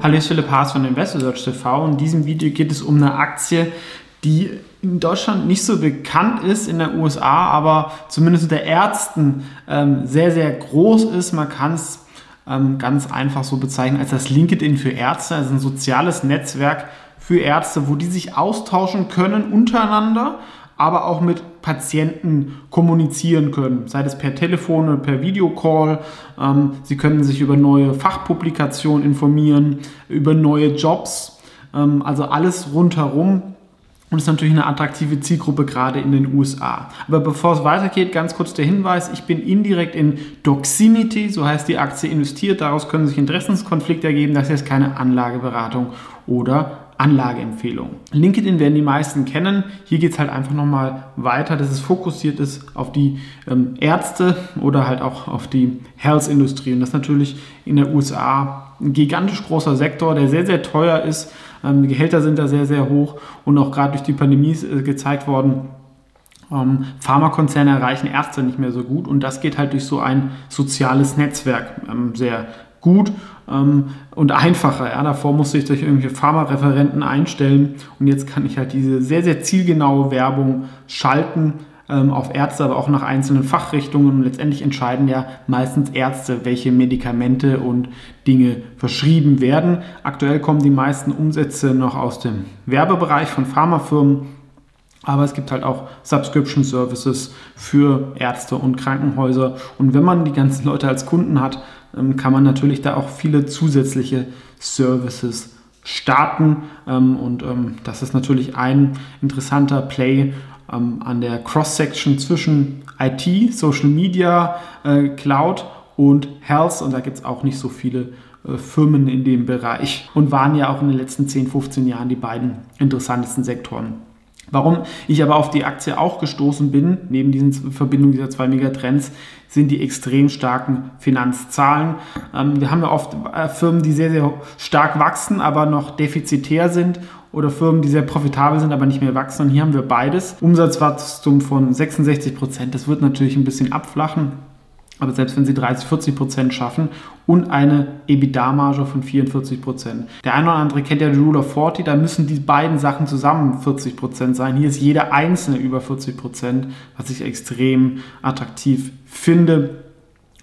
Hallo, ich bin Philipp Haas von InvestorSearch TV in diesem Video geht es um eine Aktie, die in Deutschland nicht so bekannt ist, in den USA, aber zumindest unter Ärzten ähm, sehr, sehr groß ist. Man kann es ähm, ganz einfach so bezeichnen als das LinkedIn für Ärzte, also ein soziales Netzwerk für Ärzte, wo die sich austauschen können untereinander, aber auch mit Patienten kommunizieren können, sei es per Telefon oder per Videocall. Ähm, sie können sich über neue Fachpublikationen informieren, über neue Jobs, ähm, also alles rundherum. Und ist natürlich eine attraktive Zielgruppe gerade in den USA. Aber bevor es weitergeht, ganz kurz der Hinweis, ich bin indirekt in Doximity, so heißt die Aktie, investiert. Daraus können sich Interessenskonflikte ergeben. Das ist keine Anlageberatung oder Anlageempfehlung. LinkedIn werden die meisten kennen. Hier geht es halt einfach nochmal weiter, dass es fokussiert ist auf die ähm, Ärzte oder halt auch auf die Health-Industrie. Und das ist natürlich in der USA ein gigantisch großer Sektor, der sehr, sehr teuer ist. Ähm, die Gehälter sind da sehr, sehr hoch und auch gerade durch die Pandemie ist äh, gezeigt worden, ähm, Pharmakonzerne erreichen Ärzte nicht mehr so gut und das geht halt durch so ein soziales Netzwerk ähm, sehr gut ähm, und einfacher. Ja. Davor musste ich durch irgendwelche Pharmareferenten einstellen und jetzt kann ich halt diese sehr, sehr zielgenaue Werbung schalten ähm, auf Ärzte, aber auch nach einzelnen Fachrichtungen und letztendlich entscheiden ja meistens Ärzte, welche Medikamente und Dinge verschrieben werden. Aktuell kommen die meisten Umsätze noch aus dem Werbebereich von Pharmafirmen. Aber es gibt halt auch Subscription Services für Ärzte und Krankenhäuser. Und wenn man die ganzen Leute als Kunden hat, ähm, kann man natürlich da auch viele zusätzliche Services starten. Ähm, und ähm, das ist natürlich ein interessanter Play an der Cross-Section zwischen IT, Social Media, äh, Cloud und Health. Und da gibt es auch nicht so viele äh, Firmen in dem Bereich und waren ja auch in den letzten 10, 15 Jahren die beiden interessantesten Sektoren. Warum ich aber auf die Aktie auch gestoßen bin, neben diesen Verbindungen dieser zwei Megatrends, sind die extrem starken Finanzzahlen. Ähm, wir haben ja oft äh, Firmen, die sehr, sehr stark wachsen, aber noch defizitär sind oder Firmen, die sehr profitabel sind, aber nicht mehr wachsen. Und hier haben wir beides. Umsatzwachstum von 66 Prozent, das wird natürlich ein bisschen abflachen. Aber selbst wenn sie 30, 40 Prozent schaffen und eine EBITDA-Marge von 44 Prozent. Der eine oder andere kennt ja die Rule of 40, da müssen die beiden Sachen zusammen 40 Prozent sein. Hier ist jeder einzelne über 40 Prozent, was ich extrem attraktiv finde.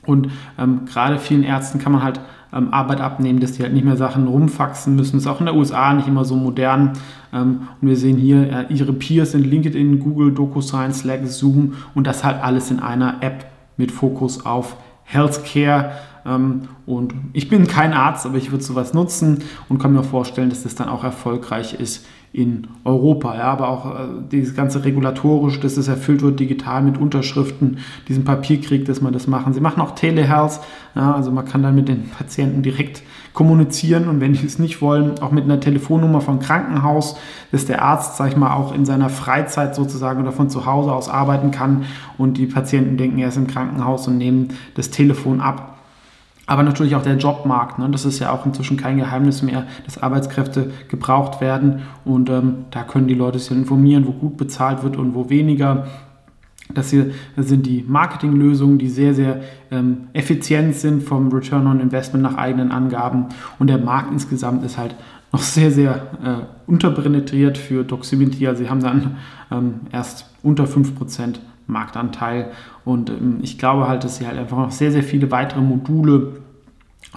Und ähm, gerade vielen Ärzten kann man halt ähm, Arbeit abnehmen, dass die halt nicht mehr Sachen rumfaxen müssen. Ist auch in der USA nicht immer so modern. Ähm, und wir sehen hier, äh, ihre Peers sind LinkedIn, Google, DocuSign, Slack, Zoom und das halt alles in einer App mit Fokus auf Healthcare. Ähm, und ich bin kein Arzt, aber ich würde sowas nutzen und kann mir vorstellen, dass das dann auch erfolgreich ist in Europa. Ja, aber auch äh, dieses ganze regulatorisch, dass es erfüllt wird digital mit Unterschriften, diesen Papierkrieg, dass man das machen. Sie machen auch Telehealth, ja, also man kann dann mit den Patienten direkt kommunizieren und wenn die es nicht wollen, auch mit einer Telefonnummer vom Krankenhaus, dass der Arzt, sag ich mal, auch in seiner Freizeit sozusagen oder von zu Hause aus arbeiten kann und die Patienten denken, er ist im Krankenhaus und nehmen das Telefon ab aber natürlich auch der Jobmarkt. Ne? Das ist ja auch inzwischen kein Geheimnis mehr, dass Arbeitskräfte gebraucht werden. Und ähm, da können die Leute sich informieren, wo gut bezahlt wird und wo weniger. Das hier sind die Marketinglösungen, die sehr, sehr ähm, effizient sind vom Return on Investment nach eigenen Angaben. Und der Markt insgesamt ist halt noch sehr, sehr äh, unterpenetriert für Doximity. Also sie haben dann ähm, erst unter 5% Marktanteil. Und ähm, ich glaube halt, dass sie halt einfach noch sehr, sehr viele weitere Module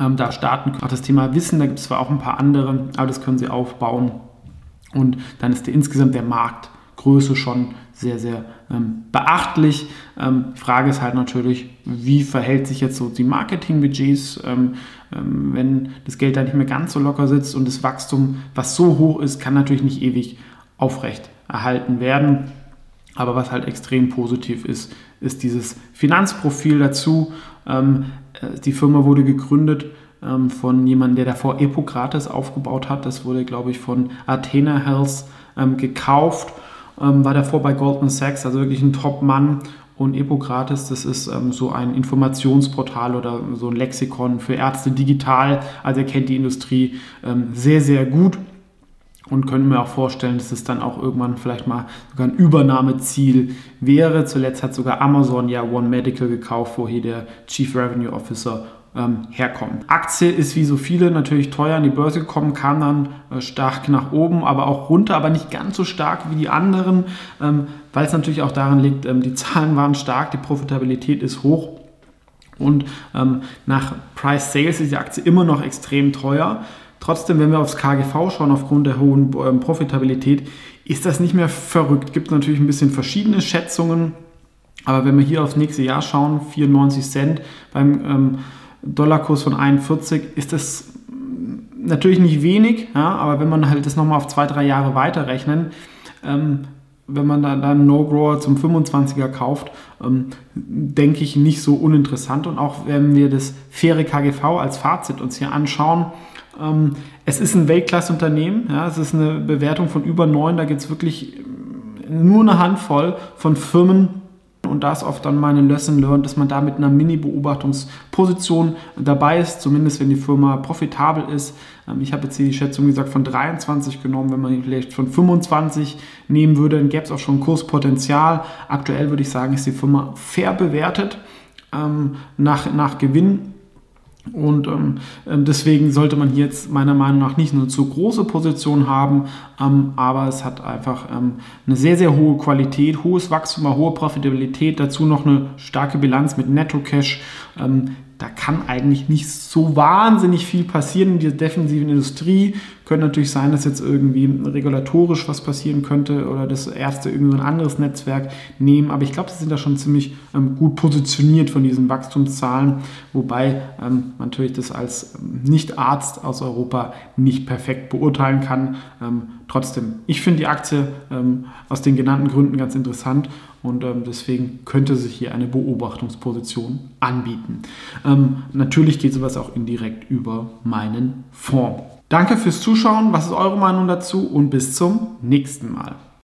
ähm, da starten. Auch das Thema Wissen, da gibt es zwar auch ein paar andere, aber das können sie aufbauen. Und dann ist der, insgesamt der Marktgröße schon sehr, sehr ähm, beachtlich. Ähm, die Frage ist halt natürlich, wie verhält sich jetzt so die Marketingbudgets, ähm, ähm, wenn das Geld da nicht mehr ganz so locker sitzt und das Wachstum, was so hoch ist, kann natürlich nicht ewig aufrecht erhalten werden. Aber was halt extrem positiv ist, ist dieses Finanzprofil dazu. Ähm, äh, die Firma wurde gegründet ähm, von jemandem, der davor Epokrates aufgebaut hat. Das wurde, glaube ich, von Athena Health ähm, gekauft. Ähm, war davor bei Goldman Sachs, also wirklich ein Top-Mann. Und Epokrates, das ist ähm, so ein Informationsportal oder so ein Lexikon für Ärzte digital. Also er kennt die Industrie ähm, sehr, sehr gut und können mir auch vorstellen, dass es dann auch irgendwann vielleicht mal sogar ein Übernahmeziel wäre. Zuletzt hat sogar Amazon ja One Medical gekauft, wo hier der Chief Revenue Officer ähm, herkommen. Aktie ist wie so viele natürlich teuer an die Börse gekommen, kam dann äh, stark nach oben, aber auch runter, aber nicht ganz so stark wie die anderen, ähm, weil es natürlich auch daran liegt, ähm, die Zahlen waren stark, die Profitabilität ist hoch. Und ähm, nach Price Sales ist die Aktie immer noch extrem teuer. Trotzdem, wenn wir aufs KGV schauen, aufgrund der hohen ähm, Profitabilität, ist das nicht mehr verrückt. Gibt natürlich ein bisschen verschiedene Schätzungen. Aber wenn wir hier aufs nächste Jahr schauen, 94 Cent beim ähm, Dollarkurs von 41, ist das natürlich nicht wenig. Ja, aber wenn man halt das nochmal auf zwei, drei Jahre weiterrechnen, ähm, wenn man dann einen No-Grower zum 25er kauft, ähm, denke ich nicht so uninteressant. Und auch wenn wir das faire KGV als Fazit uns hier anschauen, ähm, es ist ein Weltklasse-Unternehmen. Ja, es ist eine Bewertung von über 9. Da gibt es wirklich nur eine Handvoll von Firmen, und da ist oft dann meine Lesson learned, dass man da mit einer Mini-Beobachtungsposition dabei ist, zumindest wenn die Firma profitabel ist. Ähm, ich habe jetzt hier die Schätzung gesagt von 23 genommen, wenn man vielleicht von 25 nehmen würde, dann gäbe es auch schon Kurspotenzial. Aktuell würde ich sagen, ist die Firma fair bewertet ähm, nach, nach Gewinn und ähm, deswegen sollte man hier jetzt meiner Meinung nach nicht nur zu große Positionen haben, ähm, aber es hat einfach ähm, eine sehr, sehr hohe Qualität, hohes Wachstum, hohe Profitabilität, dazu noch eine starke Bilanz mit Netto-Cash. Ähm, da kann eigentlich nicht so wahnsinnig viel passieren in dieser defensiven Industrie. Könnte natürlich sein, dass jetzt irgendwie regulatorisch was passieren könnte oder dass Ärzte irgendwie ein anderes Netzwerk nehmen. Aber ich glaube, sie sind da schon ziemlich ähm, gut positioniert von diesen Wachstumszahlen, wobei ähm, man natürlich das als ähm, Nicht-Arzt aus Europa nicht perfekt beurteilen kann. Ähm, trotzdem, ich finde die Aktie ähm, aus den genannten Gründen ganz interessant und ähm, deswegen könnte sich hier eine Beobachtungsposition anbieten. Ähm, natürlich geht sowas auch indirekt über meinen Fonds. Danke fürs Zuschauen. Was ist eure Meinung dazu? Und bis zum nächsten Mal.